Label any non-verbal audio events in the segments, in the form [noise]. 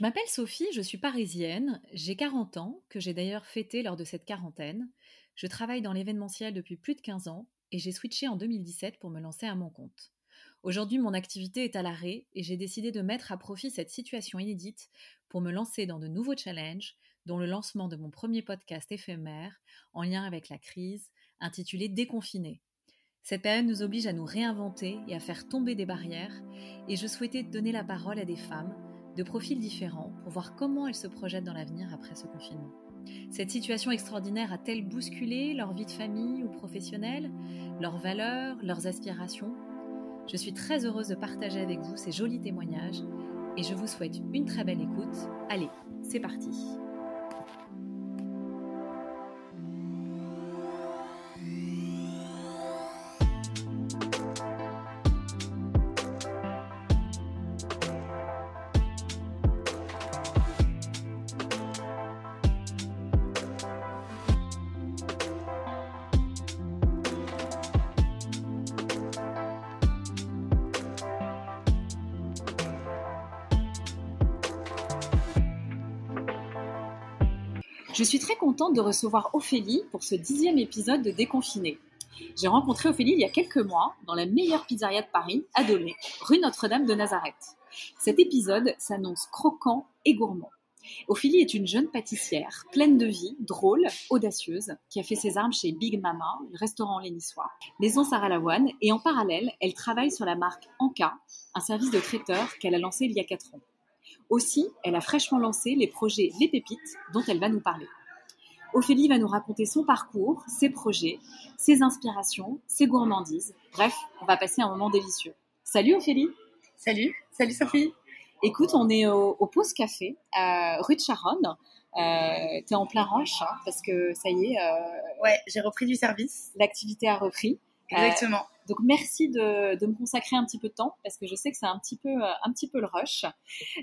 Je m'appelle Sophie, je suis parisienne, j'ai 40 ans, que j'ai d'ailleurs fêté lors de cette quarantaine. Je travaille dans l'événementiel depuis plus de 15 ans et j'ai switché en 2017 pour me lancer à mon compte. Aujourd'hui, mon activité est à l'arrêt et j'ai décidé de mettre à profit cette situation inédite pour me lancer dans de nouveaux challenges, dont le lancement de mon premier podcast éphémère en lien avec la crise, intitulé Déconfiné. Cette période nous oblige à nous réinventer et à faire tomber des barrières, et je souhaitais donner la parole à des femmes de profils différents pour voir comment elles se projettent dans l'avenir après ce confinement. Cette situation extraordinaire a-t-elle bousculé leur vie de famille ou professionnelle, leurs valeurs, leurs aspirations? Je suis très heureuse de partager avec vous ces jolis témoignages et je vous souhaite une très belle écoute. Allez, c'est parti Je suis très contente de recevoir Ophélie pour ce dixième épisode de Déconfiné. J'ai rencontré Ophélie il y a quelques mois dans la meilleure pizzeria de Paris, à Dolé, rue Notre-Dame de Nazareth. Cet épisode s'annonce croquant et gourmand. Ophélie est une jeune pâtissière, pleine de vie, drôle, audacieuse, qui a fait ses armes chez Big Mama, le restaurant lénissois, maison Sarah Lavoine, et en parallèle, elle travaille sur la marque Anka, un service de traiteur qu'elle a lancé il y a 4 ans. Aussi, elle a fraîchement lancé les projets Les Pépites, dont elle va nous parler. Ophélie va nous raconter son parcours, ses projets, ses inspirations, ses gourmandises. Bref, on va passer un moment délicieux. Salut Ophélie Salut, salut Sophie Écoute, on est au, au Pause Café, rue de Charonne. Euh, T'es en plein rush, hein, parce que ça y est... Euh, ouais, j'ai repris du service. L'activité a repris. Exactement. Donc merci de, me consacrer un petit peu de temps parce que je sais que c'est un petit peu euh, le rush.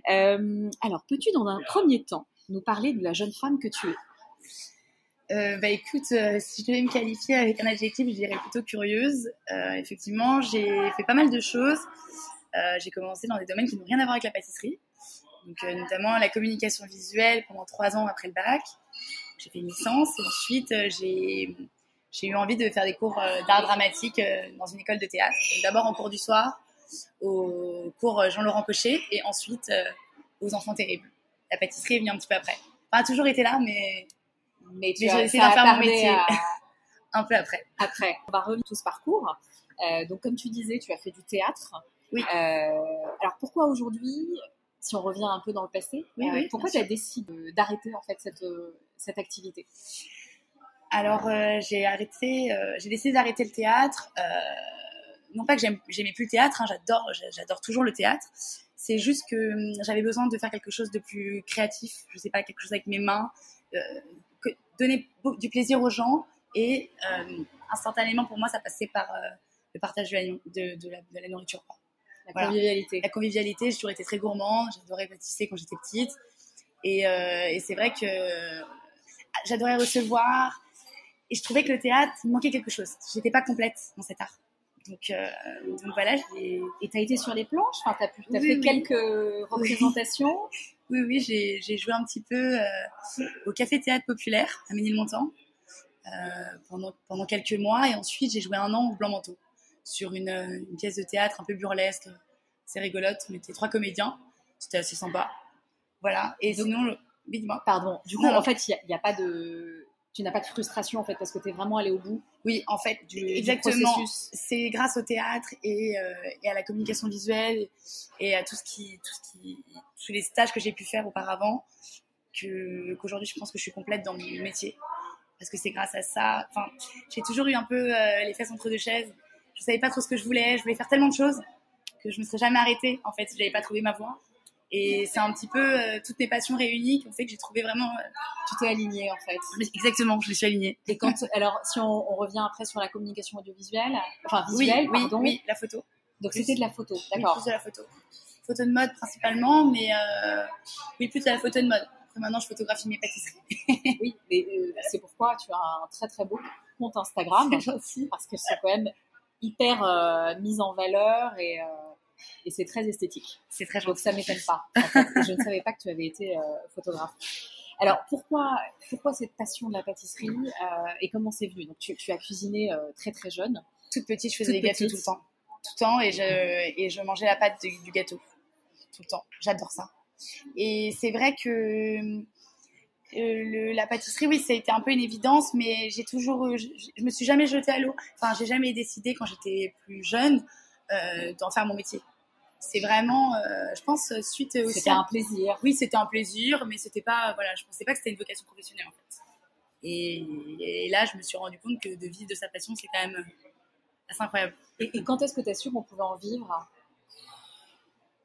Euh, alors peux-tu dans un premier temps nous parler de la jeune femme que tu es? Euh, bah écoute, si je devais me qualifier avec un adjectif, je dirais plutôt curieuse. Effectivement, j'ai fait pas mal de choses. j'ai commencé dans des domaines qui n'ont rien à voir avec la pâtisserie, donc notamment la communication visuelle pendant trois ans après le bac. J'ai fait une licence et ensuite j'ai j'ai eu envie de faire des cours euh, d'art dramatique euh, dans une école de théâtre. D'abord en cours du soir, au cours euh, Jean-Laurent Cochet, et ensuite aux Enfants Terribles. La pâtisserie est venue un petit peu après. Enfin, a toujours été là, mais, mais tu as essayé de faire mon métier [laughs] un peu après. Après, on va revenir tout ce parcours. Euh, donc, comme tu disais, tu as fait du théâtre. Oui. Euh, alors, pourquoi aujourd'hui, si on revient un peu dans le passé, oui, oui, pourquoi tu as décidé d'arrêter en fait cette, cette activité? Alors euh, j'ai arrêté, euh, j'ai décidé d'arrêter le théâtre. Euh, non pas que j'aimais plus le théâtre, hein, j'adore, j'adore toujours le théâtre. C'est juste que hum, j'avais besoin de faire quelque chose de plus créatif. Je sais pas, quelque chose avec mes mains, que, donner du plaisir aux gens et instantanément pour moi ça passait par le partage de la, de, de, la, de la, nourriture. La convivialité. La convivialité, j'ai toujours été très gourmand, j'adorais pâtisser quand j'étais petite. Et, et c'est vrai que j'adorais recevoir, et je trouvais que le théâtre manquait quelque chose. J'étais pas complète dans cet art. Donc, euh, donc voilà. Et tu as été sur les planches enfin, Tu as, pu, as fait quelques représentations [laughs] Oui, oui, j'ai joué un petit peu euh, au Café Théâtre Populaire à Ménilmontant euh, pendant, pendant quelques mois. Et ensuite, j'ai joué un an au Blanc-Manteau sur une, une, pièce de théâtre un peu burlesque. C'est rigolote, mais était trois comédiens. C'était assez sympa. Voilà. Et donc, sinon, dis-moi. Pardon. Du coup, en fait, il n'y a, a, pas de tu n'as pas de frustration en fait parce que tu es vraiment allé au bout. Oui. En fait du, exactement. c'est grâce au théâtre et, euh, et, à la communication visuelle et à tout ce qui tout ce qui tous les stages que j'ai pu faire auparavant que qu'aujourd'hui je pense que je suis complète dans mon métier. Parce que c'est grâce à ça. Enfin j'ai toujours eu un peu euh, les fesses entre deux chaises. Je savais pas trop ce que je voulais. Je voulais faire tellement de choses que je me serais jamais arrêtée en fait. Si j'avais pas trouvé ma voie et c'est un petit peu euh, toutes mes passions réunies qui ont fait que j'ai trouvé vraiment. Euh, tu t'es alignée en fait. Exactement, je me suis alignée. Et quand, alors, si on, on, revient après sur la communication audiovisuelle, enfin visuelle, oui, pardon. Oui, la photo. Donc c'était de la photo, d'accord. Oui, plus de la photo. Photo de mode principalement, mais euh, oui, plus de la photo de mode. Après maintenant, je photographie mes pâtisseries. [laughs] oui, mais euh, c'est pourquoi tu as un très très beau compte Instagram. [laughs] aussi. Parce que c'est quand même hyper euh, mise en valeur et Et c'est très esthétique. C'est très Donc gentil. ça m'étonne pas. en fait. Et [laughs] je ne savais pas que tu avais été euh, photographe. Alors pourquoi, pourquoi cette passion de la pâtisserie euh, et comment c'est venu? Donc tu, tu as cuisiné euh, très très jeune. Toute petite, je faisais des gâteaux tout le temps. Tout le temps, et je, et je mangeais la pâte du, du gâteau. Tout le temps. J'adore ça. Et c'est vrai que euh, le- la pâtisserie, oui, ça a été un peu une évidence, mais j'ai toujours, je, je me suis jamais jetée à l'eau. Enfin, j'ai jamais décidé quand j'étais plus jeune d'en faire mon métier. C'est vraiment, euh, je pense, suite aussi. C'était un plaisir. Oui, c'était un plaisir, mais c'était pas, voilà, je pensais pas que c'était une vocation professionnelle en fait. Et, et là, je me suis rendu compte que de vivre de sa passion, c'est quand même assez incroyable. Et, et quand est-ce que tu as su qu'on pouvait en vivre?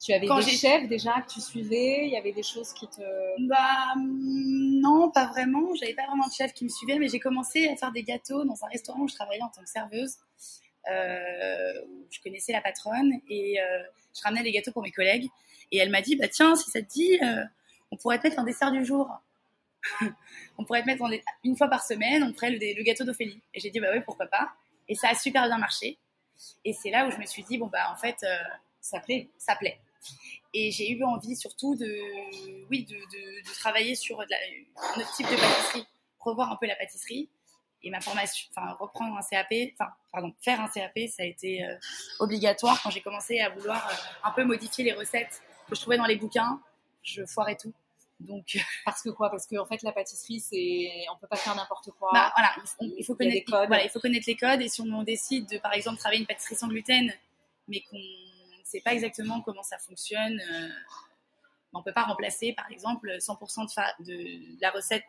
Tu avais Quand des chefs déjà que tu suivais? Il y avait des choses qui te... Bah hum, non, pas vraiment. J'avais pas vraiment de chef qui me suivait, mais j'ai commencé à faire des gâteaux dans un restaurant où je travaillais en tant que serveuse. Euh, où je connaissais la patronne et euh, je ramenais des gâteaux pour mes collègues. Et elle m'a dit, bah tiens, si ça te dit, euh, on pourrait te mettre un dessert du jour. [laughs] on pourrait te mettre en une fois par semaine, on ferait le, gâteau d'Ophélie. Et j'ai dit, bah oui, pourquoi pas. Et ça a super bien marché. Et c'est là où je me suis dit, bon bah en fait, ça plaît, ça plaît. Et j'ai eu envie surtout de, oui, de, travailler sur de un autre type de pâtisserie, revoir un peu la pâtisserie. Et ma formation, enfin, reprendre un CAP, enfin, pardon, faire un CAP, ça a été euh, obligatoire quand j'ai commencé à vouloir euh, un peu modifier les recettes que je trouvais dans les bouquins. Je foirais tout. Donc, [laughs] Parce que quoi? Parce qu'en fait, la pâtisserie, c'est... On peut pas faire n'importe quoi. bah, voilà, il faut, faut Il connaître, codes. voilà, il faut connaître les codes. Et si on décide de, par exemple, travailler une pâtisserie sans gluten, mais qu'on ne sait pas exactement comment ça fonctionne, euh, on ne peut pas remplacer, par exemple, 100% de, fa- de, de la recette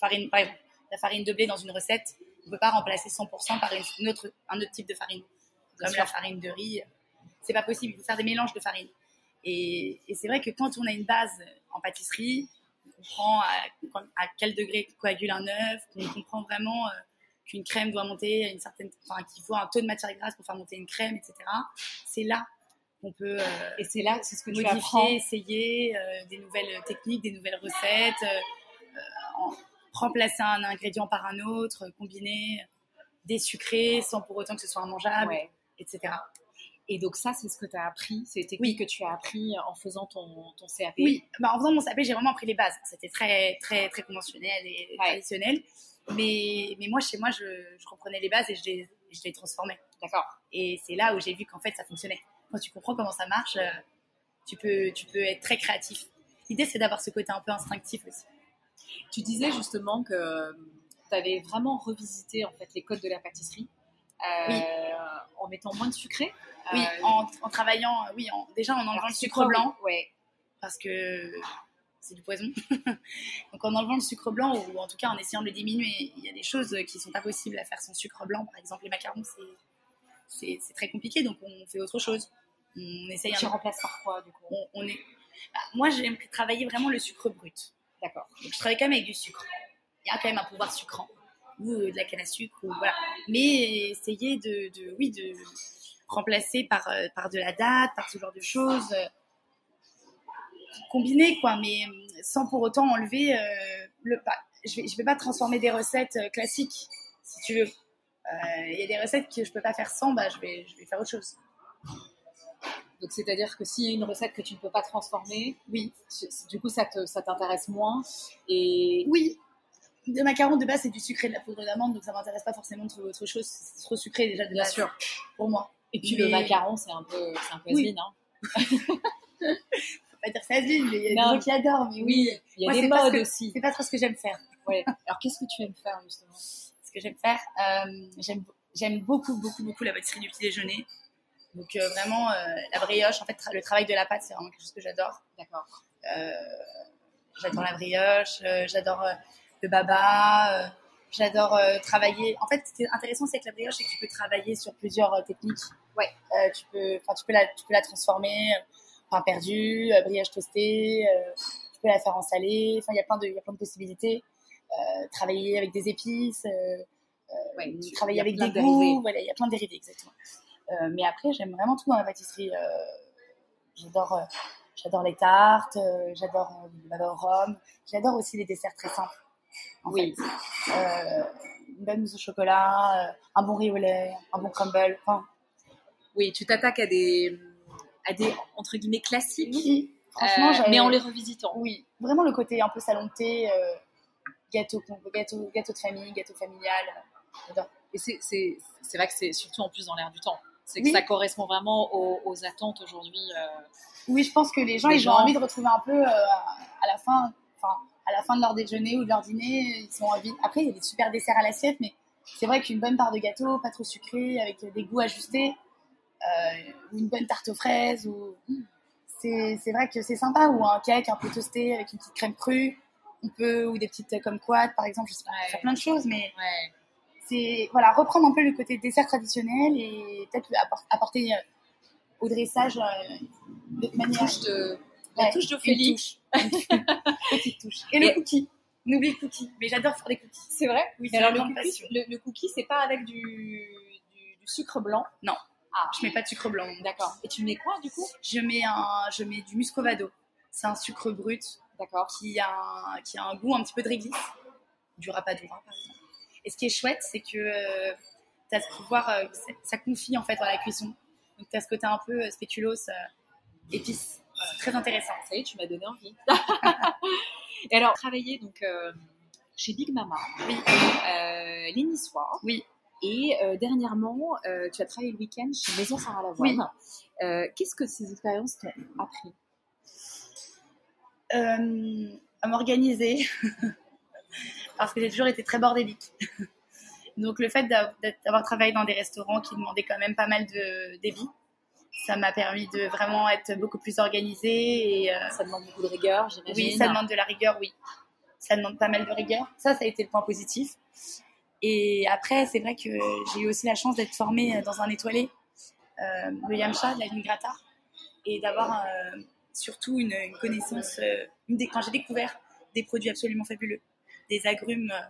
farine, par exemple, la farine de blé dans une recette. On ne peut pas remplacer 100% par une autre, un autre type de farine, comme la farine de riz. C'est pas possible. Il faut faire des mélanges de farine. Et, et c'est vrai que quand on a une base en pâtisserie, on comprend à, à quel degré coagule un œuf, qu'on comprend vraiment euh, qu'une crème doit monter à une certaine, enfin qu'il faut un taux de matière grasse pour faire monter une crème, etc. C'est là qu'on peut euh, Et c'est là, c'est ce que tu modifier, essayer euh, des nouvelles techniques, des nouvelles recettes, en- remplacer un ingrédient par un autre, combiner des sucrés sans pour autant que ce soit immangeable, Ouais. etc. Et donc ça, c'est ce que tu as appris, c'est les techniques que tu as appris en faisant ton, ton CAP. Oui, bah, en faisant mon CAP, j'ai vraiment appris les bases. C'était très, très, très conventionnel et Ouais. traditionnel. Mais, mais moi, chez moi, je, je comprenais les bases et je les, je les transformais. D'accord. Et c'est là où j'ai vu qu'en fait, ça fonctionnait. Quand tu comprends comment ça marche, euh, tu peux, tu peux être très créatif. L'idée, c'est d'avoir ce côté un peu instinctif aussi. Tu disais justement que tu avais vraiment revisité en fait les codes de la pâtisserie euh, Oui. en mettant moins de sucré. Oui, Euh, en, en travaillant, oui, en, déjà en enlevant le sucre blanc, Ouais. parce que c'est du poison. [laughs] Donc en enlevant le sucre blanc, ou en tout cas en essayant de le diminuer, il y a des choses qui sont pas possibles à faire sans sucre blanc. Par exemple, les macarons, c'est, très compliqué, donc on fait autre chose. On essaye Tu un remplaces par quoi du coup? On, on est... Bah, moi, j'aime travailler vraiment le sucre brut. D'accord. Je travaille quand même avec du sucre. Il y a quand même un pouvoir sucrant. Ou euh, de la canne à sucre, ou voilà. Mais essayer de, oui, de remplacer par, euh, par de la date, par ce genre de choses. euh, combiner, quoi, mais sans pour autant enlever le pas. Je vais, vais pas transformer des recettes classiques, si tu veux. Il y a des recettes que je peux pas faire sans, bah, je vais, je vais faire autre chose. Donc c'est-à-dire que s'il y a une recette que tu ne peux pas transformer, Oui. du coup ça te- ça t'intéresse moins. Et Oui, le macaron de base c'est du sucré de la poudre d'amande, donc ça m'intéresse pas forcément de trouver autre chose. C'est trop sucré déjà de bien base sûr. pour moi. Et puis Mais- le macaron, c'est un peu, c'est un peu Oui. hein. Faut pas dire ça mais il y a Non. des gens qui adorent, mais oui. Il y a Moi, des modes que- aussi. C'est pas trop ce que j'aime faire. Ouais. Alors qu'est-ce que tu aimes faire justement? Ce que j'aime faire, euh, j'aime j'aime beaucoup, beaucoup, beaucoup la pâtisserie du petit déjeuner. Donc euh, vraiment euh, la brioche, en fait tra- le travail de la pâte c'est vraiment quelque chose que j'adore. D'accord. Euh, j'adore la brioche, j'adore le baba, j'adore travailler. En fait, ce qui est intéressant, c'est que la brioche, c'est que tu peux travailler sur plusieurs techniques. Ouais. Tu peux, tu peux la, tu peux la transformer pain perdu, brioche toastée. tu peux la faire en salé. Enfin, il y a plein de, il y a plein de possibilités. Travailler avec des épices. Ouais, tu- il travailler avec des de goûts. Voilà, il y a plein de dérivés, exactement. Euh, mais après, j'aime vraiment tout dans la pâtisserie. Euh, j'adore, euh, j'adore les tartes, j'adore au rhum. J'adore aussi les desserts très simples. En Oui. fait. Une bonne mousse au chocolat, un bon riz au lait, un bon crumble. Enfin, Oui, tu t'attaques à des à des entre guillemets classiques, Oui, franchement, euh, mais en les revisitant. Oui, vraiment le côté un peu salon de thé, euh, gâteau, gâteau, gâteau de famille, gâteau familial. j'adore. Et c'est vrai que c'est surtout en plus dans l'air du temps. C'est que Oui. ça correspond vraiment aux, aux attentes aujourd'hui. euh, Oui, je pense que les gens, Les ils gens- ont envie de retrouver un peu euh, à la fin, enfin, à la fin de leur déjeuner ou de leur dîner, ils ont envie. Après, il y a des super desserts à l'assiette, mais c'est vrai qu'une bonne part de gâteau, pas trop sucré, avec des goûts ajustés, euh, ou une bonne tarte aux fraises, ou c'est c'est vrai que c'est sympa, ou un cake un peu toasté avec une petite crème crue, on peut, ou des petites comme quad, par exemple, je sais pas, Ouais. faire plein de choses, mais ouais. C'est voilà reprendre un peu le côté dessert traditionnel et peut-être appor- apporter euh, au dressage euh, de manière Touche de, la Ouais, touche une touche. petite touche. Et le Et- cookie. N'oublie le cookie mais j'adore faire des cookies. C'est vrai? Oui c'est alors le cookie, le, le cookie, c'est pas avec du, du, du sucre blanc? Non. Ah, je mets pas de sucre blanc d'accord. Et tu mets quoi du coup? Je mets un je mets du muscovado. C'est un sucre brut D'accord. qui a un, qui a un goût un petit peu de réglisse. Du rapadura par exemple et ce qui est chouette c'est que euh, tu as ce pouvoir euh, ça, confie en fait dans la cuisson donc tu as ce côté un peu euh, spéculoos euh, épice c'est très intéressant Ça y est, tu m'as donné envie. [laughs] Et alors, travailler donc chez Big Mama, Oui. les Niçois. Oui. Et euh, dernièrement, euh, tu as travaillé le week-end chez Maison Sarah Lavoine. Oui. Euh, Qu'est-ce que ces expériences t'ont appris? À m'organiser [laughs] parce que j'ai toujours été très bordélique. [laughs] Donc le fait d'avoir travaillé dans des restaurants qui demandaient quand même pas mal de débit, ça m'a permis de vraiment être beaucoup plus organisée et euh, Ça demande beaucoup de rigueur, j'imagine. oui, ça demande de la rigueur, oui. Ça demande pas mal de rigueur. Ça, ça a été le point positif. Et après, c'est vrai que j'ai eu aussi la chance d'être formée dans un étoilé, euh, le Yamcha, de la ligne Grattard, et d'avoir euh, surtout une, une connaissance. une quand j'ai découvert des produits absolument fabuleux, des agrumes euh,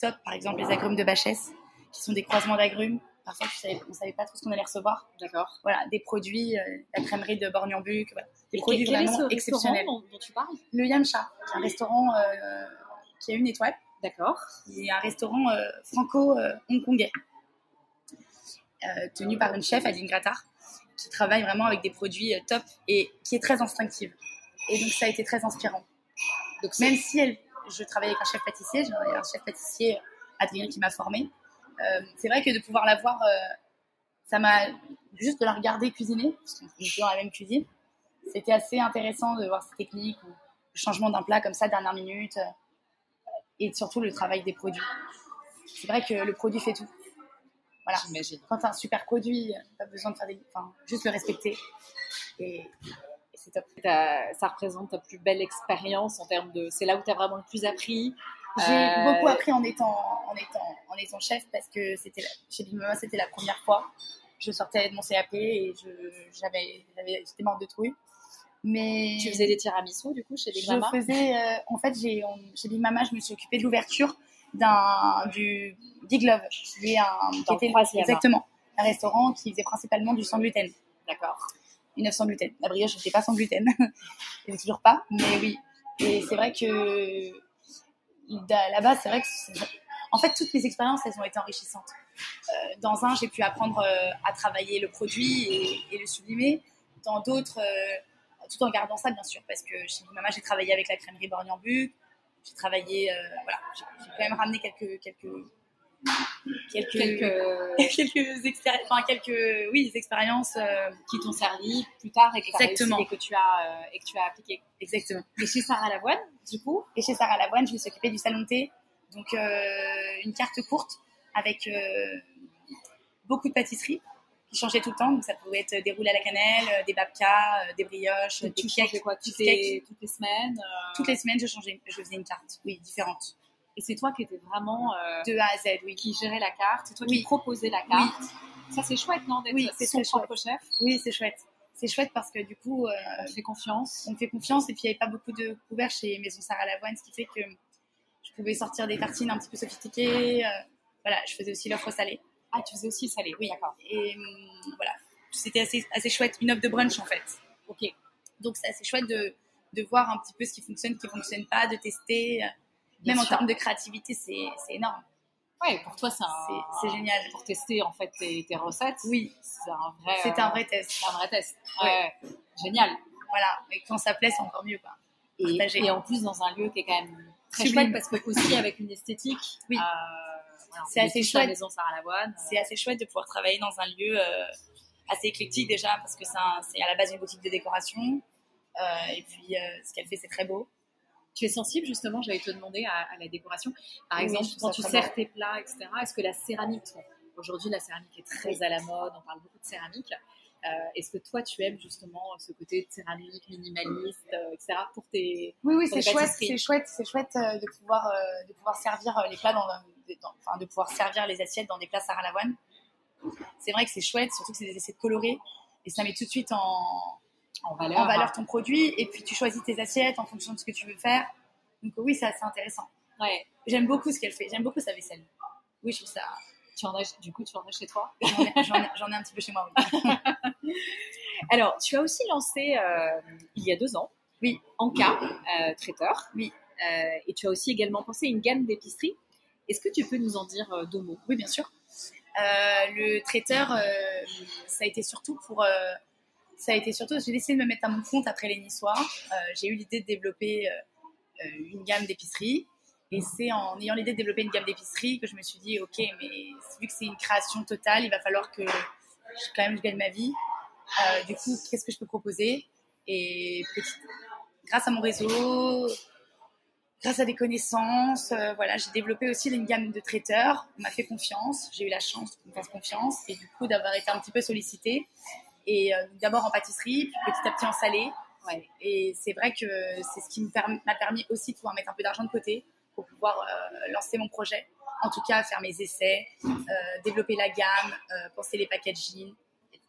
top, par exemple les agrumes de Bachès, qui sont des croisements d'agrumes. Parfois, savais- on ne savait pas trop ce qu'on allait recevoir. D'accord. Voilà, des produits, euh, la crèmerie de Borgnon-Buc, voilà, des Et produits quel est vraiment ce exceptionnels. dont, dont tu parles? Le Yamcha, qui est un restaurant euh, qui a une étoile, D'accord. qui est un restaurant euh, franco-hongkongais, tenu par une chef, Adeline Grattard, qui travaille vraiment avec des produits top et qui est très instinctive. Et donc ça a été très inspirant. Donc, Même si elle, je travaille avec un chef pâtissier, j'ai un chef pâtissier, Adrien, qui m'a formée, euh, c'est vrai que de pouvoir la voir, euh, ça m'a juste de la regarder cuisiner, parce qu'on est dans la même cuisine, c'était assez intéressant de voir ces techniques ou le changement d'un plat comme ça, dernière minute, euh, et surtout le travail des produits. C'est vrai que le produit fait tout. Voilà. Quand tu as un super produit, pas besoin de faire des. Enfin, juste le respecter. Et c'est top. Ta- Ça représente ta plus belle expérience en termes de. C'est là où tu as vraiment le plus appris. J'ai Euh, beaucoup appris en étant, en étant, en étant chef parce que c'était la- chez Big Mama, c'était la première fois. Je sortais de mon CAP et je, j'avais, j'avais, j'étais morte de trouille. Mais Tu faisais des tiramisu du coup chez Big je Mama? faisais, euh, en fait, j'ai, chez Big Mama, je me suis occupée de l'ouverture d'un, du Big Love, qui est un, qui était, exactement, un restaurant qui faisait principalement du sans gluten. D'accord. Une 900 gluten. La brioche, je n'étais pas sans gluten. [laughs] je ne toujours pas, mais oui. Et c'est vrai que là-bas, c'est vrai que. En fait, toutes mes expériences, elles ont été enrichissantes. Euh, dans un, j'ai pu apprendre euh, à travailler le produit et, le sublimer. Dans d'autres, euh, tout en gardant ça, bien sûr, parce que chez Mama, j'ai travaillé avec la crèmerie Borgnon-Buc. J'ai travaillé, voilà, j'ai quand même ramené quelques, quelques, quelques, Quelques [laughs] quelques, expéri- enfin, quelques, oui, des expériences. euh, qui t'ont servi plus tard et que, Exactement. et que tu as euh, et que tu as appliqué. exactement. Et chez Sarah Lavoine, du coup, Et chez Sarah Lavoine, je me suis occupée du salon de thé. Donc, euh, une carte courte avec euh, beaucoup de pâtisseries qui changeaient tout le temps. Donc, ça pouvait être des roules à la cannelle, euh, des babkas, euh, des brioches, des tu cakes. quoi? Toutes les, toutes les semaines euh, Toutes les semaines, je changeais, je faisais une carte, oui, différente. Et c'est toi qui étais vraiment euh, De A à Z, oui. qui gérait la carte, c'est toi Oui. qui proposais la carte. Ça c'est chouette, non d'être Oui, c'est son propre chef? Oui, c'est chouette. C'est chouette parce que du coup, euh, On fait confiance. on fait confiance et puis il n'y avait pas beaucoup de couverts chez Maison Sarah Lavoine, ce qui fait que je pouvais sortir des tartines un petit peu sophistiquées. euh, voilà, je faisais aussi l'offre salée. Ah, tu faisais aussi le salé. Oui, d'accord. Et hum, voilà, c'était assez, assez chouette, une offre de brunch en fait. Ok. Donc c'est assez chouette de, de voir un petit peu ce qui fonctionne, ce qui ne fonctionne pas, de tester. Euh, Même en termes de créativité, c'est énorme. Ouais, pour toi, c'est génial. Pour tester en fait tes, tes recettes. Oui. C'est un vrai. C'était un vrai test. C'est un vrai test. Ouais. Génial. Voilà. Et quand ça plaît, c'est encore mieux, quoi. Et, et, en plus dans un lieu qui est quand même très Sublime. chouette parce que aussi avec une esthétique. Oui. Euh, voilà, C'est est assez la chouette. maison Sarah Lavoine. C'est assez chouette de pouvoir travailler dans un lieu euh, assez éclectique déjà parce que c'est à la base une boutique de décoration. Euh, et puis, euh, ce qu'elle fait, c'est très beau. Tu es sensible justement, j'allais te demander à, à la décoration. Par Oui, exemple, quand tu sers tes plats, etc. Est-ce que la céramique, aujourd'hui la céramique est très à la mode, on parle beaucoup de céramique. Euh, Est-ce que toi tu aimes justement ce côté de céramique minimaliste, euh, etc. pour tes Oui, oui, c'est chouette, c'est chouette, c'est chouette euh, de pouvoir euh, de pouvoir servir les plats dans, dans- enfin de pouvoir servir les assiettes dans des plats Lavoine. C'est vrai que c'est chouette, surtout que c'est des assiettes colorées et ça met tout de suite en, en valeur en valeur ton produit et puis tu choisis tes assiettes en fonction de ce que tu veux faire. Donc oui, c'est assez intéressant. Ouais. J'aime beaucoup ce qu'elle fait, j'aime beaucoup sa vaisselle. Oui, je trouve ça. Tu en as, du coup, tu en as chez toi? J'en ai, un petit peu chez moi. Oui. [laughs] Alors, tu as aussi lancé euh, il y a deux ans, Oui. Anka, euh, traiteur. Oui. Euh, et tu as aussi également pensé une gamme d'épicerie. Est-ce que tu peux nous en dire deux mots? Oui, bien sûr. Le traiteur, ça a été surtout pour. Ça a été surtout. J'ai décidé de me mettre à mon compte après les Niçois. Euh, j'ai eu l'idée de développer euh, euh, une gamme d'épicerie. Et c'est en ayant l'idée de développer une gamme d'épicerie que je me suis dit, ok, mais vu que c'est une création totale, il va falloir que je, gagne ma vie. Du coup, qu'est-ce que je peux proposer? Et grâce à mon réseau, grâce à des connaissances, voilà, j'ai développé aussi une gamme de traiteurs. On m'a fait confiance. J'ai eu la chance qu'on me fasse confiance et du coup d'avoir été un petit peu sollicitée. Et euh, d'abord en pâtisserie, puis petit à petit en salé. Ouais. Et c'est vrai que c'est ce qui m'a permis aussi de pouvoir mettre un peu d'argent de côté pour pouvoir euh, lancer mon projet. En tout cas, faire mes essais, euh, développer la gamme, euh, penser les packaging,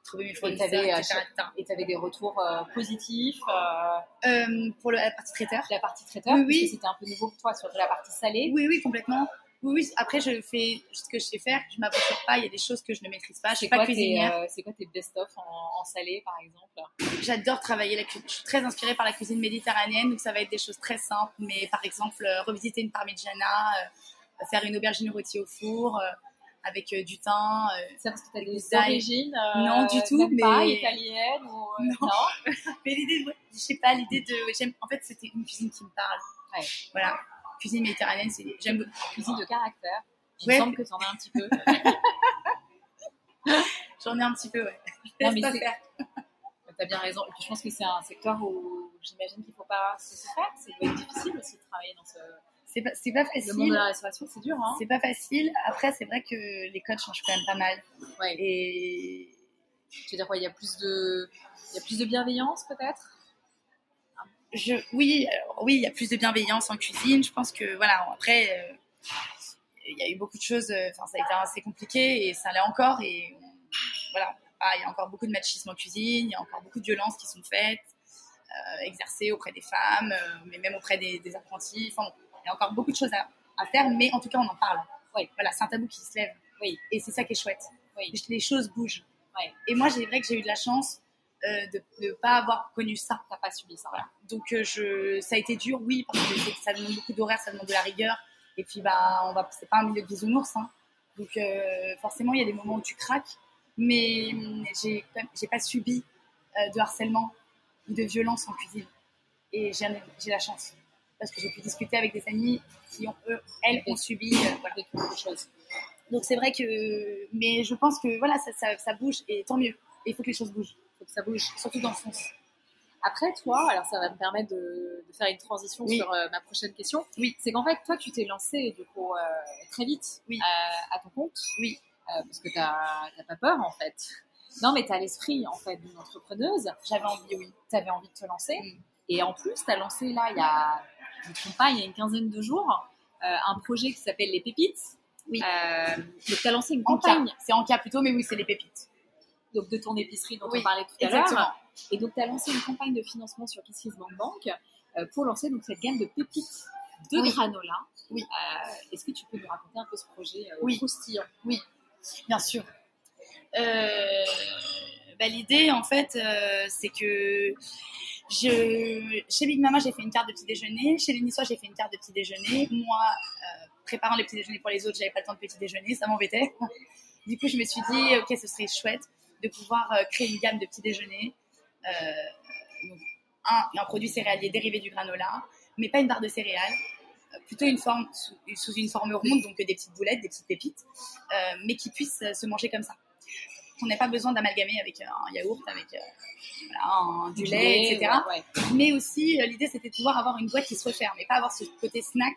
trouver mes Et tu fournisseurs, avais, des retours positifs. pour le- la partie traiteur. la partie traiteur, Oui, oui. c'était un peu nouveau pour toi sur la partie salée. Oui, oui, complètement. Oui, oui. Après, je fais ce que je sais faire. Je m'aventure pas. Il y a des choses que je ne maîtrise pas. Je C'est suis pas quoi, cuisinière. euh, c'est quoi tes best-of en, en salé, par exemple? J'adore travailler la cuisine. Je suis très inspirée par la cuisine méditerranéenne, donc ça va être des choses très simples. Mais par exemple, euh, revisiter une parmigiana, euh, faire une aubergine rôtie au four avec du thym. C'est parce que tu as des origines Non, du tout, même pas mais- italiennes ou euh, Non. [laughs] Mais l'idée, de- je sais pas, l'idée de. En fait, c'était une cuisine qui me parle. Ouais. Voilà, cuisine méditerranéenne, c'est j'aime. cuisine de caractère. Il Ouais. me semble que tu en as un petit peu. [laughs] J'en ai un petit peu, ouais. Non, mais c'est- faire. tu as bien raison. Et puis je pense que c'est un secteur où j'imagine qu'il ne faut pas se faire. Être difficile aussi de travailler dans ce... C'est pas, c'est pas le monde de facile. la restauration. C'est dur, hein C'est pas facile. Après, c'est vrai que les codes changent quand même pas mal. ouais. Et Tu veux dire quoi? Il y a plus de, il y a plus de bienveillance peut-être? Je, oui, alors, oui, il y a plus de bienveillance en cuisine. Je pense que voilà. Après, euh, il y a eu beaucoup de choses. euh, Enfin, ça a été assez compliqué et ça l'est encore. Et voilà, Ah, il y a encore beaucoup de machisme en cuisine. Il y a encore beaucoup de violences qui sont faites, euh, exercées auprès des femmes, euh, mais même auprès des, des apprentis. Enfin, bon, il y a encore beaucoup de choses à, à faire, mais en tout cas, on en parle. Oui. Voilà, c'est un tabou qui se lève. Oui. Et c'est ça qui est chouette. Oui. Les choses bougent. Oui. Et moi, j'ai vrai que j'ai eu de la chance de ne pas avoir connu ça. T'as pas subi ça. Voilà. Donc euh, je, ça a été dur, oui, parce que ça demande beaucoup d'horaire, ça demande de la rigueur. Et puis bah, on va, c'est pas un milieu de bisounours, hein. donc euh, forcément il y a des moments où tu craques. Mais hum, j'ai, j'ai pas subi euh, de harcèlement ou de violence en cuisine. Et j'ai, j'ai la chance parce que j'ai pu discuter avec des amis qui ont eux, elles ont subi. euh, voilà. Avec beaucoup de choses. Donc c'est vrai que, mais je pense que voilà, ça, ça, ça bouge et tant mieux. Et il faut que les choses bougent, Faut que ça bouge. surtout dans le sens. Après, toi, alors ça va me permettre de, de faire une transition Oui. sur euh, ma prochaine question. Oui. C'est qu'en fait, toi, tu t'es lancé du coup euh, très vite Oui. euh, à ton compte. Oui. Euh, parce que t'as t'as pas peur en fait. Non, mais t'as l'esprit en fait d'une entrepreneuse. J'avais envie, oui. T'avais envie de te lancer. Mm. Et en plus, t'as lancé là, il y a, je me trompe pas, il y a une quinzaine de jours, un projet qui s'appelle Les Pépites. Oui. Donc, t'as lancé une campagne c'est en cas plutôt, mais oui, c'est les pépites. Donc, de ton épicerie dont Oui, on parlait tout à Exactement. l'heure. Et donc, tu as lancé une campagne de financement sur KissKissBankBank euh, pour lancer donc, cette gamme de pépites de Oui. granola. Oui. Euh, Est-ce que tu peux nous raconter un peu ce projet euh, Oui. croustillant? Bien sûr. Euh, bah, L'idée, en fait, c'est que je, chez Big Mama, j'ai fait une carte de petit déjeuner. Chez les Niçois, j'ai fait une carte de petit déjeuner. Moi, préparant les petits déjeuners pour les autres, j'avais pas le temps de petit déjeuner, ça m'embêtait. Du coup, je me suis dit, ok, ce serait chouette de pouvoir euh, créer une gamme de petits déjeuners. Euh, un, un produit céréalier dérivé du granola, mais pas une barre de céréales, euh, plutôt une forme sous, une forme ronde, donc des petites boulettes, des petites pépites, mais qui puissent se manger comme ça. On n'a pas besoin d'amalgamer avec un yaourt, avec un, du, lait, etc. Mais aussi, l'idée, c'était de pouvoir avoir une boîte qui se referme et pas avoir ce côté snack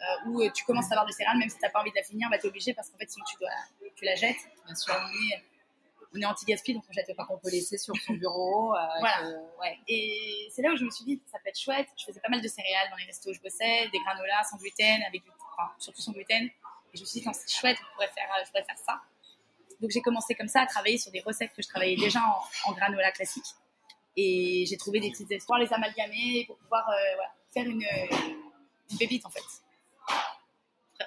euh, où tu commences à avoir de céréales, même si tu n'as pas envie de la finir, bah, tu es obligé parce qu'en fait, sinon tu, dois, tu la jettes. Bien sûr. On est, anti-gaspi, donc on jette pas. On peut laisser sur son bureau. Euh, voilà. ouais. Et c'est là où je me suis dit, ça peut être chouette. Je faisais pas mal de céréales dans les restos où je bossais, des granolas sans gluten, avec enfin, surtout sans gluten. Et je me suis dit, c'est chouette, on pourrait faire, je pourrais faire ça. Donc j'ai commencé comme ça à travailler sur des recettes que je travaillais déjà en, granola classique. Et j'ai trouvé des petites espoirs, les amalgamer pour pouvoir euh, faire une, une pépite en fait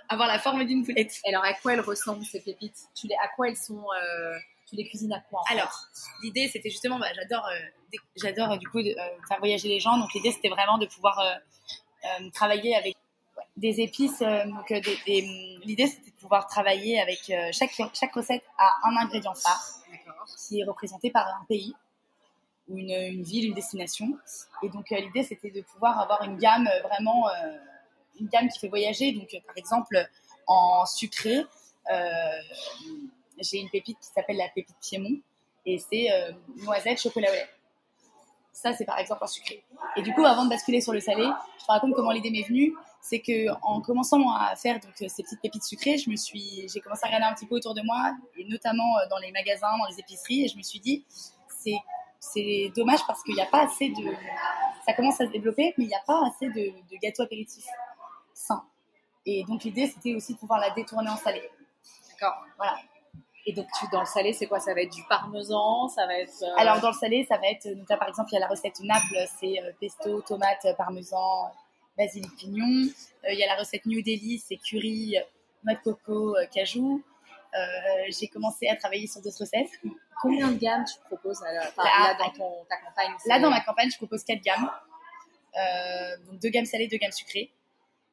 avoir la forme d'une poulette. alors, à quoi elles ressemblent ces pépites? Tu les, À quoi elles sont euh, Tu les cuisines à quoi Alors, l'idée, c'était justement, bah, j'adore, euh, j'adore du coup euh, faire voyager les gens. Donc, l'idée, c'était vraiment de pouvoir travailler avec des épices. donc, l'idée, c'était de pouvoir travailler avec chaque chaque recette à un ingrédient phare qui est représenté par un pays ou une, une ville, une destination. Et donc, l'idée, c'était de pouvoir avoir une gamme vraiment une gamme qui fait voyager. Donc, par exemple, en sucré, euh, j'ai une pépite qui s'appelle la pépite Piémont et c'est euh, noisette, chocolat au lait. Ça, c'est par exemple en sucré. Et du coup, avant de basculer sur le salé, je te raconte comment l'idée m'est venue. C'est que en commençant à faire donc, ces petites pépites sucrées, je me suis, j'ai commencé à regarder un petit peu autour de moi, et notamment euh, dans les magasins, dans les épiceries, et je me suis dit, c'est c'est dommage parce qu'il n'y a pas assez de. Ça commence à se développer, mais il n'y a pas assez de, de gâteaux apéritifs sain. Et donc l'idée, c'était aussi de pouvoir la détourner en salé. D'accord. Voilà. Et donc tu, dans le salé, c'est quoi? Ça va être du parmesan, ça va être. Euh, Alors dans le salé, ça va être, donc là par exemple, il y a la recette Naples, c'est euh, pesto, tomate, parmesan, basilic, pignon. Euh, il y a la recette New Delhi, c'est curry, noix de coco, cajou. j'ai commencé à travailler sur d'autres recettes. Combien de gammes tu proposes là, dans ton, ta campagne Là, dans ma campagne, je propose quatre gammes. donc deux gammes salées, deux gammes sucrées.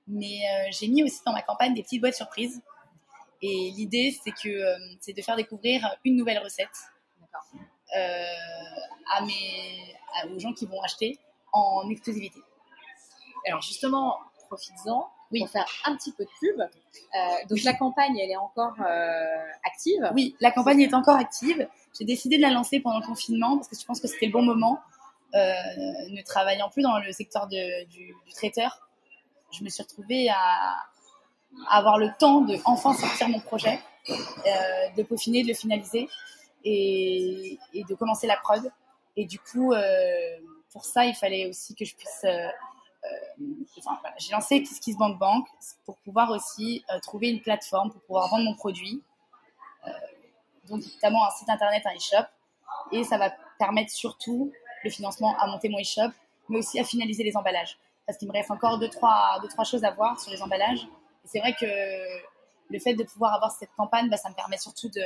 Mais euh, j'ai mis aussi dans ma campagne des petites boîtes surprises. Et l'idée, c'est que euh, c'est de faire découvrir une nouvelle recette euh, à mes, aux gens qui vont acheter en exclusivité. Alors justement, profites-en oui. pour faire un petit peu de pub. donc la campagne, elle est encore active Oui, la campagne est encore active. J'ai décidé de la lancer pendant le confinement parce que je pense que c'était le bon moment. ne travaillant plus dans le secteur de, du, du, traiteur, je me suis retrouvée à, avoir le temps de enfin sortir mon projet, euh, de peaufiner, de le finaliser et, de commencer la prod. Et du coup, euh, pour ça, il fallait aussi que je puisse. Euh, enfin, j'ai lancé Bank Bank pour pouvoir aussi trouver une plateforme pour pouvoir vendre mon produit. donc, notamment un site internet, un e-shop. Et ça va permettre surtout le financement à monter mon e-shop, mais aussi à finaliser les emballages parce qu'il me reste encore deux trois, deux, trois choses à voir sur les emballages. C'est vrai que le fait de pouvoir avoir cette campagne, bah, ça me permet surtout de,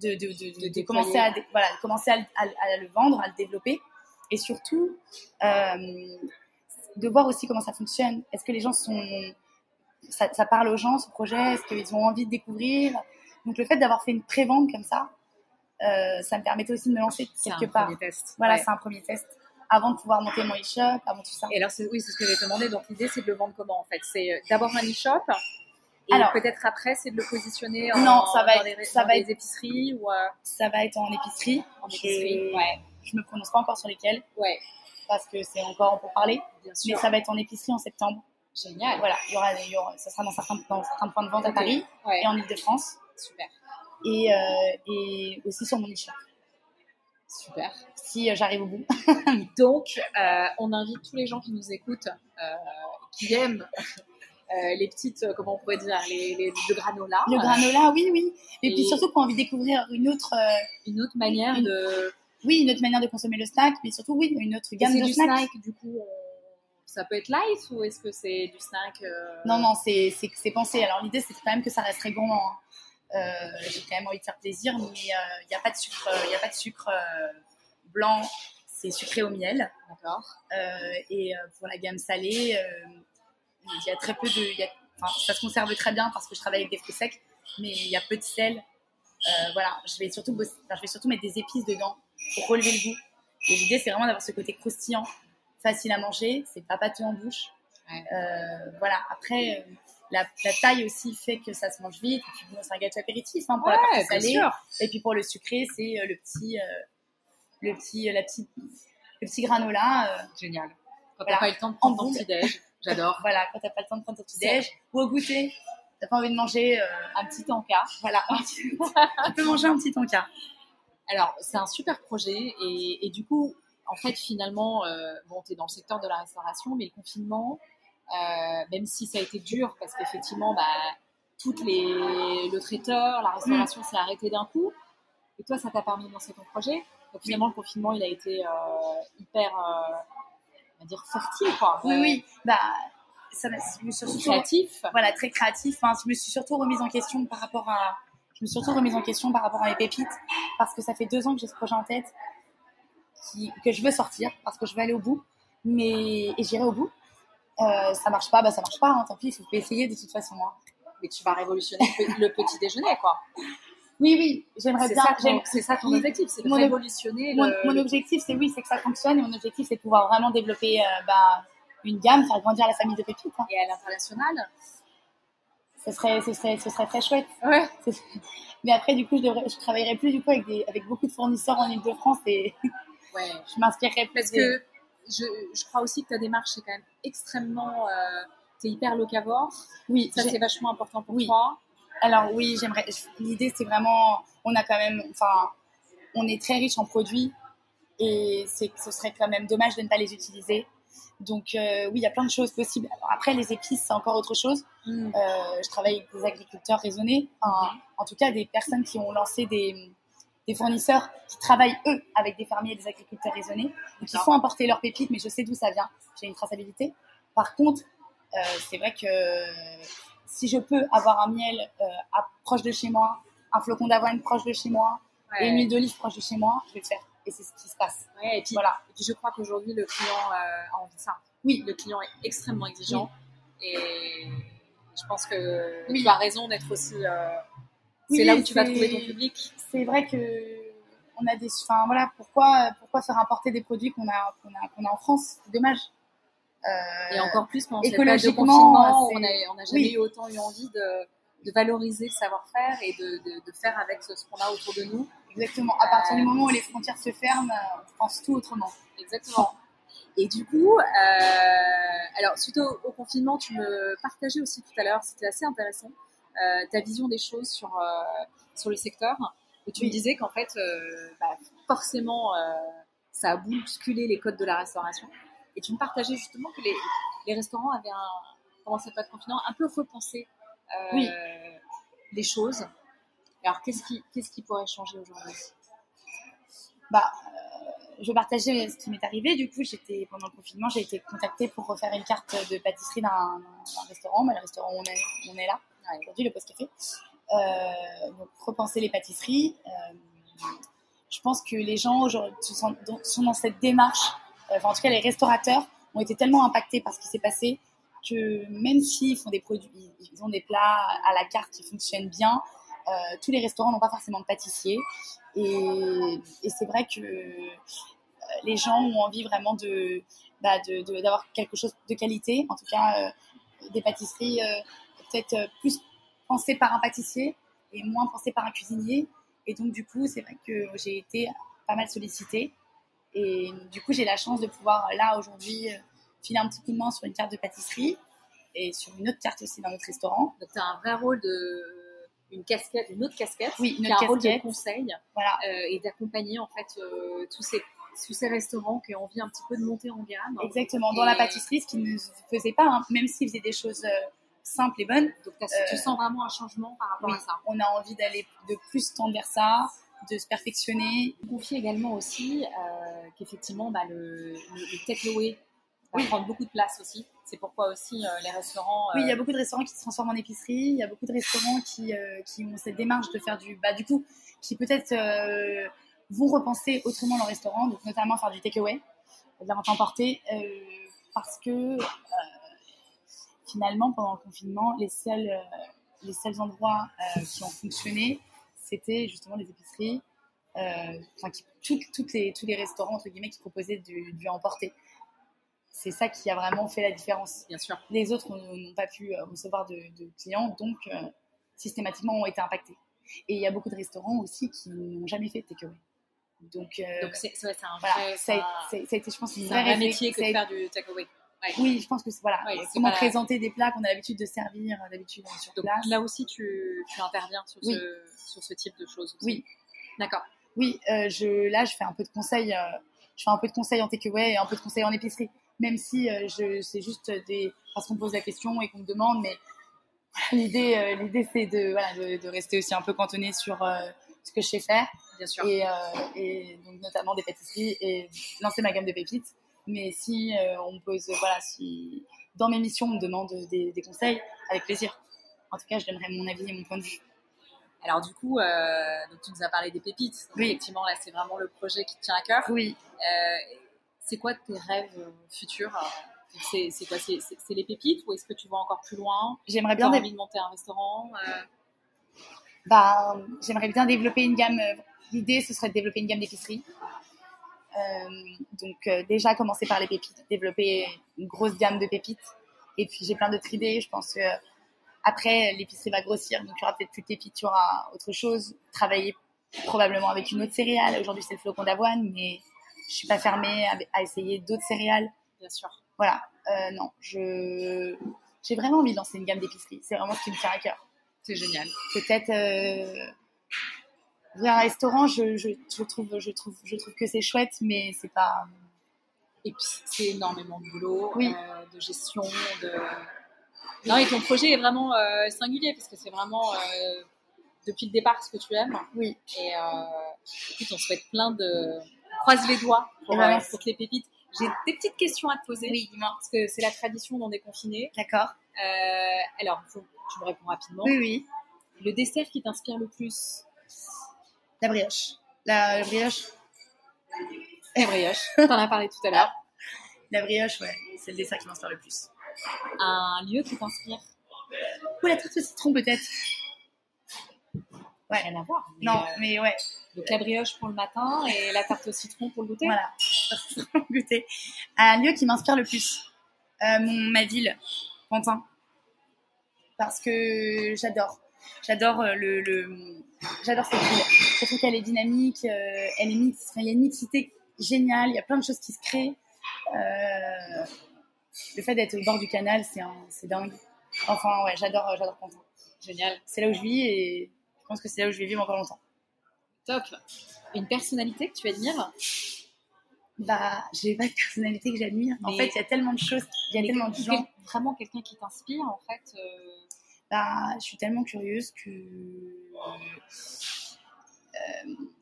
de, de, de, commencer, à, voilà, commencer à, le vendre, à le développer. Et surtout, euh, de voir aussi comment ça fonctionne. Est-ce que les gens sont. Ça, parle aux gens, ce projet? Est-ce qu'ils ont envie de découvrir? Donc, le fait d'avoir fait une pré-vente comme ça, euh, ça me permettait aussi de me lancer quelque part. Voilà, c'est un premier test avant de pouvoir monter mon e-shop, avant tout ça. Et alors, oui, c'est ce que j'ai demandé. Donc, l'idée, c'est de le vendre comment en fait? C'est euh, d'abord un e-shop et alors, peut-être après, c'est de le positionner en, non, ça va être, ça va être, épiceries ou euh, Ça va être en épicerie. En épicerie, je... ouais. Je me prononce pas encore sur lesquelles. Ouais. Parce que c'est encore pour parler. Bien sûr. Mais ça va être en épicerie en septembre. Génial. Voilà, il y aura, il y aura, ça sera dans certains, dans certains points de vente à Paris et en Ile-de-France. Super. Et, euh, et aussi sur mon e-shop. Super. Si euh, j'arrive au bout. [laughs] Donc, euh, on invite tous les gens qui nous écoutent, euh, qui aiment les petites, comment on pourrait dire, les, les, le granola. Le granola, oui, oui. Et, puis surtout, qu'on a envie de découvrir une autre, une autre manière de. Oui, une autre manière de consommer le snack, mais surtout, oui, une autre gamme de du snack. Du coup, ça peut être light ou est-ce que c'est du snack Non, non, c'est pensé. Alors l'idée, c'est quand même que ça reste gourmand. Hein. Euh, j'ai quand même envie de faire plaisir, mais il euh, n'y a pas de sucre, il a pas de sucre euh, blanc, c'est sucré au miel. D'accord. et pour la gamme salée, il y a très peu de, ça se conserve très bien parce que je travaille avec des fruits secs, mais il y a peu de sel. Euh, voilà, je vais, surtout je vais surtout mettre des épices dedans pour relever le goût. Et l'idée, c'est vraiment d'avoir ce côté croustillant, facile à manger, c'est pas pâteux en bouche. Euh, voilà, après, la, taille aussi fait que ça se mange vite. Et puis, c'est un gâteau apéritif hein, pour la partie salée. Et puis pour le sucré, c'est le petit, le petit, la petite, le petit granola. Génial. Quand t'as pas eu le temps de prendre ton petit déj. [laughs] J'adore. voilà, quand t'as pas le temps de prendre ton petit déj ou au goûter, t'as pas envie de manger euh, un petit tanka. Voilà, tu [laughs] peux manger un petit tanka. Alors, c'est un super projet et, du coup, en fait, finalement, euh, bon, tu es dans le secteur de la restauration, mais le confinement, euh, même si ça a été dur parce qu'effectivement, bah, toutes les, le traiteur, la restauration mm. s'est arrêtée d'un coup. Et toi, ça t'a permis de lancer ton projet. Donc finalement, le confinement, il a été hyper dire fertile quoi. Oui oui, bah ça je me suis surtout créatif. Voilà, très créatif. Enfin, je me suis surtout remise en question par rapport à je me suis surtout remise en question par rapport à mes pépites parce que ça fait deux ans que j'ai ce projet en tête qui, que je veux sortir parce que je veux aller au bout mais et j'irai au bout. Euh, ça marche pas, bah ça marche pas, hein, tant pis, il faut essayer de toute façon. Hein. Mais tu vas révolutionner le petit déjeuner, quoi. Oui, oui, j'aimerais bien. C'est ça ton objectif, c'est de révolutionner. Mon, mon objectif, c'est oui, c'est que ça fonctionne. Et mon objectif, c'est de pouvoir vraiment développer euh, bah, une gamme, faire grandir la famille de pépites. Hein. Et à l'international ce serait, ce, serait, ce serait très chouette. Ouais. [laughs] Mais après, du coup, je, devrais, je travaillerai plus du coup avec, des, avec beaucoup de fournisseurs en Ile-de-France et ouais. [laughs] je m'inspirerai plus. Parce que je, je, crois aussi que ta démarche est quand même extrêmement. Euh, tu es hyper locavore. Oui. Ça, c'est vachement important pour toi. Alors oui, j'aimerais. L'idée, c'est vraiment, on a quand même, enfin, on est très riche en produits et ce serait quand même dommage de ne pas les utiliser. Donc euh, oui, il y a plein de choses possibles. Alors après, les épices, c'est encore autre chose. Mm. Euh, je travaille avec des agriculteurs raisonnés, en tout cas des personnes qui ont lancé des, des fournisseurs qui travaillent eux avec des fermiers et des agriculteurs raisonnés, donc qui font importer leurs pépites, mais je sais d'où ça vient. J'ai une traçabilité. Par contre, euh, c'est vrai que si je peux avoir un miel euh, proche de chez moi, un flocon d'avoine proche de chez moi et une huile d'olive proche de chez moi, je vais le faire. Et c'est ce qui se passe. et, puis, voilà. et puis je crois qu'aujourd'hui, le client euh, a envie de ça. Oui. Le client est extrêmement exigeant. Et je pense que tu as raison d'être aussi. Euh, c'est là où tu vas trouver ton public. C'est vrai que on a des. Enfin voilà, pourquoi, pourquoi faire importer des produits qu'on a, qu'on a, qu'on a en France? C'est dommage et encore plus pendant cette période de confinement, on n'a jamais eu autant eu envie de, de valoriser le savoir-faire et de, de, de, faire avec ce, qu'on a autour de nous. Exactement. À partir du moment où les frontières se ferment, on pense tout autrement. Exactement. Et du coup, euh, alors suite au, confinement, tu me partageais aussi tout à l'heure, c'était assez intéressant, euh, ta vision des choses sur, euh, sur le secteur. Et tu me disais qu'en fait, euh, bah, forcément, euh, ça a bousculé les codes de la restauration. Et tu me partageais justement que les, les restaurants avaient, un, pendant cette période de confinement, un peu repensé euh, les choses. Alors, qu'est-ce qui, qu'est-ce qui pourrait changer aujourd'hui? Bah, euh, Je partageais ce qui m'est arrivé. Du coup, j'étais, pendant le confinement, j'ai été contactée pour refaire une carte de pâtisserie d'un, restaurant. Bah, le restaurant où on est, on est là, aujourd'hui, le Post Café. Euh, repenser les pâtisseries. Euh, je pense que les gens aujourd'hui sont, dans cette démarche en tout cas les restaurateurs ont été tellement impactés par ce qui s'est passé que même s'ils font des produits, ils ont des plats à la carte qui fonctionnent bien, euh, tous les restaurants n'ont pas forcément de pâtissier. Et, c'est vrai que euh, les gens ont envie vraiment de bah, d'avoir quelque chose de qualité, en tout cas euh, des pâtisseries peut-être plus pensées par un pâtissier et moins pensées par un cuisinier. Et donc du coup, c'est vrai que j'ai été pas mal sollicitée. Et du coup, j'ai la chance de pouvoir, là, aujourd'hui, euh, filer un petit coup de main sur une carte de pâtisserie et sur une autre carte aussi dans notre restaurant. Donc, tu as un vrai rôle de une casquette, une autre casquette, oui, une autre un rôle de conseil voilà. Euh, et d'accompagner en fait euh, tous ces tous ces restaurants qui ont envie un petit peu de monter en gamme. Exactement, dans la pâtisserie, ce qui ne se faisait pas, hein, même s'ils faisaient des choses simples et bonnes. Donc tu sens vraiment un changement par rapport à ça. On a envie d'aller de plus tendre vers ça de se perfectionner. Confie également aussi euh, qu'effectivement bah, le, le, takeaway va prendre beaucoup de place aussi. C'est pourquoi aussi euh, les restaurants. Oui, il y a euh, beaucoup de restaurants qui se transforment en épicerie. Il y a beaucoup de restaurants qui, qui ont cette démarche de faire du. Bah, du coup, qui peut-être vont repenser autrement leur restaurant, donc notamment faire du takeaway, de la vente emportée, parce que finalement, pendant le confinement, les seuls, euh, les seuls endroits euh, qui ont fonctionné, c'était justement les épiceries, euh, enfin, qui- les, tous les restaurants, entre guillemets, qui proposaient du, du à emporter. C'est ça qui a vraiment fait la différence. Bien sûr. Les autres n'ont pas pu recevoir de, de clients, donc systématiquement ont été impactés. Et il y a beaucoup de restaurants aussi qui n'ont jamais fait de takeaway. Donc, euh, Donc c'est c'est vrai, un voilà, ça, a- ça- a été, je pense, une un vrai métier que de faire du takeaway. Ouais. Oui, je pense que c'est voilà. Ouais, c'est Comment pas- présenter des plats qu'on a l'habitude de servir euh, d'habitude euh, sur Donc place. là aussi, tu, tu interviens sur, Oui. ce, sur ce type de choses. aussi. Oui. D'accord. Oui, euh, je, là, je fais un peu de conseils. euh, je fais un peu de conseils en takeaway et un peu de conseils en épicerie. Même si euh, c'est juste des parce qu'on me pose la question et qu'on me demande, mais l'idée, euh, l'idée, c'est de, voilà, de, de rester aussi un peu cantonné sur euh, ce que je sais faire Bien sûr. et, euh, et donc notamment des pâtisseries et lancer ma gamme de pépites. Mais si euh, on pose, voilà, si dans mes missions on me demande des, des conseils, avec plaisir. En tout cas, je donnerai mon avis et mon point de vue. Alors du coup, euh, donc tu nous as parlé des pépites. Donc, Oui. Effectivement, là, c'est vraiment le projet qui te tient à cœur. Oui. Euh, c'est quoi tes rêves euh, futurs? Euh, c'est, quoi? C'est, les pépites ou est-ce que tu vas encore plus loin? J'aimerais bien envie de monter un restaurant euh, Bah, j'aimerais bien développer une gamme. euh, L'idée, ce serait de développer une gamme d'épicerie. Euh, donc, euh, déjà, commencer par les pépites, développer une grosse gamme de pépites. Et puis, j'ai plein d'autres idées. Je pense que euh, après, l'épicerie va grossir. Donc, il y aura peut-être plus de pépites, il y aura autre chose. Travailler probablement avec une autre céréale. Aujourd'hui, c'est le flocon d'avoine, mais je suis pas fermée à, à essayer d'autres céréales. Bien sûr. Voilà. Euh, non, je j'ai vraiment envie de lancer une gamme d'épicerie. C'est vraiment ce qui me tient à cœur C'est génial. peut-être euh, ouvrir un restaurant je, je, je trouve je trouve je trouve que c'est chouette mais c'est pas Et puis, c'est énormément de boulot, Oui. euh, de gestion, de... Non, et ton projet est vraiment euh, singulier, parce que c'est vraiment, euh, depuis le départ, ce que tu aimes. oui Et euh, écoute, on souhaite plein de... On croise les doigts pour, Eh ben, pour que les pépites... J'ai des petites questions à te poser. oui dis-moi Parce que c'est la tradition dans des confinés. d'accord Euh, alors, tu me réponds rapidement. oui oui Le dessert qui t'inspire le plus? La brioche. La, la brioche. La brioche. T'en as parlé tout à l'heure. la brioche ouais. C'est le dessert qui m'inspire le plus. Un lieu qui t'inspire? Ou la tarte au citron peut-être. Ouais. Rien à voir. mais, non euh, mais ouais. Donc la brioche pour le matin et la tarte au citron pour le goûter. voilà. Goûter. Un lieu qui m'inspire le plus. Euh, mon ma ville Pantin. Parce que j'adore j'adore euh, le, le- j'adore cette ville je trouve qu'elle est dynamique euh, elle est mix enfin, il y a une mixité géniale il y a plein de choses qui se créent. Euh, le fait d'être au bord du canal c'est dingue. Enfin ouais j'adore j'adore Pantin Génial. c'est là où je vis et je pense que c'est là où je vais vivre encore longtemps. Top. Une personnalité que tu admires? Bah j'ai pas de personnalité que j'admire. En fait il y a tellement de choses il y a tellement de gens. Vraiment quelqu'un qui t'inspire en fait. euh, bah, je suis tellement curieuse que euh,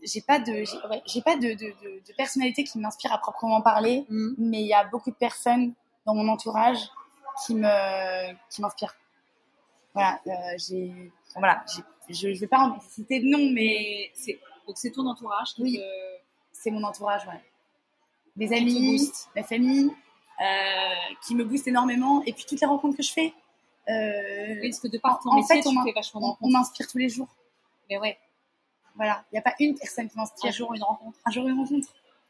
j'ai pas de j'ai ouais, pas de, de, de- de personnalité qui m'inspire à proprement parler hmm, mais il y a beaucoup de personnes dans mon entourage qui me qui m'inspirent. Voilà euh, j'ai voilà je, je vais pas en citer de nom mais c'est donc c'est ton entourage Oui. te- c'est mon entourage ouais. Te amis ma famille euh, qui me boostent énormément et puis toutes les rencontres que je fais euh, Oui, parce que de par ton En métier, fait, on tu m'a- fais vachement de on, on rencontres. m'inspire tous les jours Mais ouais, voilà il n'y a pas une personne qui un m'inspire jour une rencontre. un jour une rencontre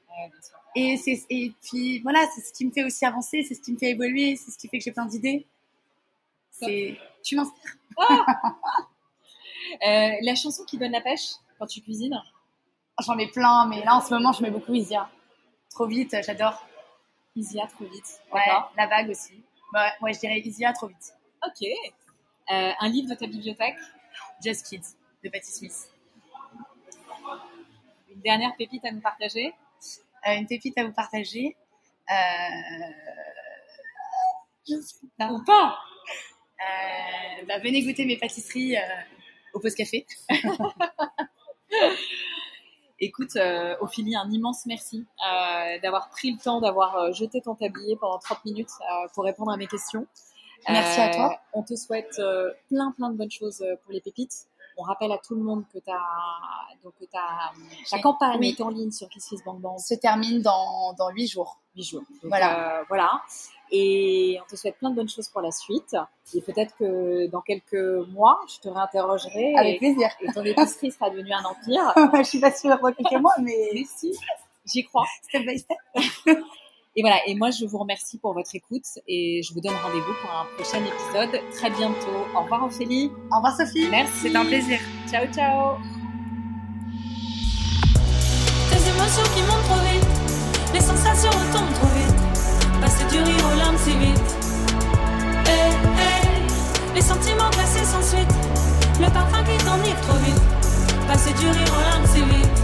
Ouais, bien sûr. Et, c'est, et puis voilà, c'est ce qui me fait aussi avancer, c'est ce qui me fait évoluer, c'est ce qui fait que j'ai plein d'idées. C'est, tu m'inspires. [laughs] Euh, la chanson qui donne la pêche quand tu cuisines? J'en mets plein, mais là en ce moment je mets beaucoup Isia. Trop vite, j'adore. Isia, trop vite. Ouais, la vague aussi. Ouais, ouais, je dirais Isia, trop vite. Ok. Euh, un livre de ta bibliothèque? Just Kids de Patti Smith. Une dernière pépite à nous partager? Euh, une pépite à vous partager. Euh... Je sais pas. Ou pas Euh, bah, venez goûter mes pâtisseries au post café. [laughs] Écoute, euh, Ophélie, un immense merci euh, d'avoir pris le temps, d'avoir jeté ton tablier pendant 30 minutes euh, pour répondre à mes questions. Merci à Euh, toi. On te souhaite euh, plein, plein de bonnes choses euh, pour les pépites. On rappelle à tout le monde que ta, donc, que ta, campagne oui. est en ligne sur Kiss Kiss Bang Bang Se termine dans, dans 8 jours. 8 jours. Donc, Voilà. euh, voilà. Et on te souhaite plein de bonnes choses pour la suite. Et peut-être que dans quelques mois, je te réinterrogerai. Avec plaisir. Et ton épicerie sera devenue un empire. [laughs] je suis pas sûre dans quelques mois, mais... mais si, j'y crois. Step by step. Et voilà, et moi je vous remercie pour votre écoute et je vous donne rendez-vous pour un prochain épisode très bientôt. Au revoir Ophélie. Au revoir Sophie. Merci. C'était un plaisir. Ciao ciao. Tes émotions qui montent trop vite, les sensations retombent trop vite. Passer du rire aux larmes si vite. Hey, hey, les sentiments glacés sans suite, le parfum qui t'enivre trop vite. Passer du rire aux larmes si vite.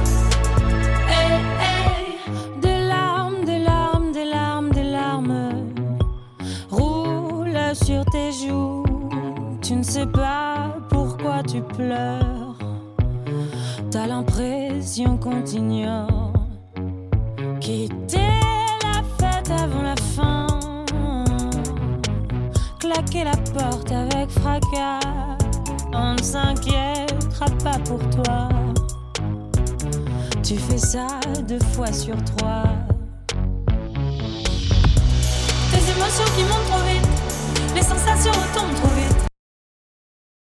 Sur tes joues. Tu ne sais pas pourquoi tu pleures. T'as l'impression qu'on t'ignore. Quitter la fête avant la fin. Claquer la porte avec fracas. On ne s'inquiétera pas pour toi. Tu fais ça deux fois sur trois. Tes émotions qui montent trop vite sensations t'ont trouvé